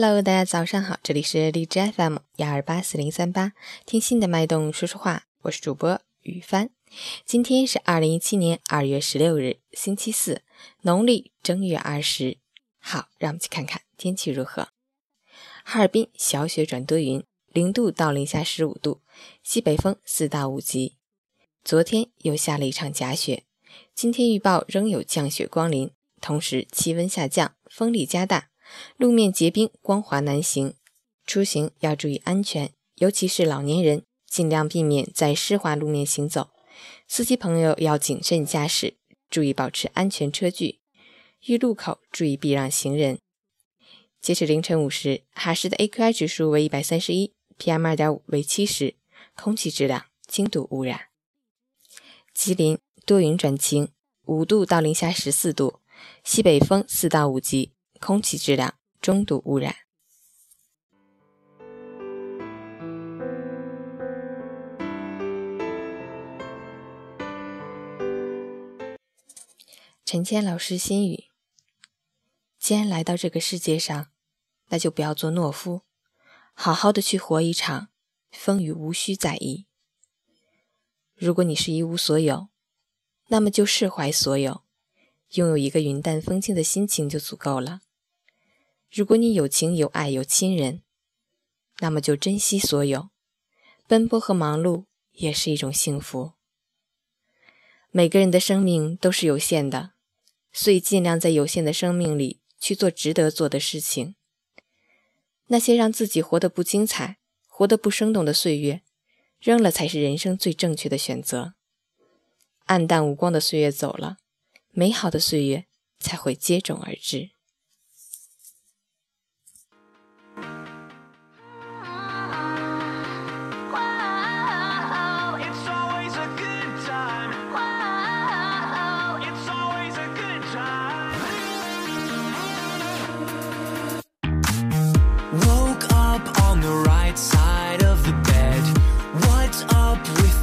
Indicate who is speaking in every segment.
Speaker 1: Hello，大家早上好，这里是荔枝 FM 幺二八四零三八，听心的脉动说说话，我是主播雨帆。今天是二零一七年二月十六日，星期四，农历正月二十。好，让我们去看看天气如何。哈尔滨小雪转多云，零度到零下十五度，西北风四到五级。昨天又下了一场假雪，今天预报仍有降雪光临，同时气温下降，风力加大，路面结冰，光滑难行。出行要注意安全，尤其是老年人，尽量避免在湿滑路面行走。司机朋友要谨慎驾驶，注意保持安全车距。遇路口注意避让行人。截止凌晨五时，哈市的 AQI 指数为一百三十一，PM 二点五为七十，空气质量轻度污染。吉林多云转晴，五度到零下十四度，西北风四到五级，空气质量中度污染。陈谦老师心语：既然来到这个世界上，那就不要做懦夫，好好的去活一场，风雨无需在意。如果你是一无所有，那么就释怀所有，拥有一个云淡风轻的心情就足够了。如果你有情有爱有亲人，那么就珍惜所有，奔波和忙碌也是一种幸福。每个人的生命都是有限的，所以尽量在有限的生命里去做值得做的事情。那些让自己活得不精彩、活得不生动的岁月。扔了才是人生最正确的选择。暗淡无光的岁月走了，美好的岁月才会接踵而至。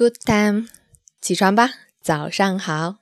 Speaker 1: Good time，起床吧，早上好。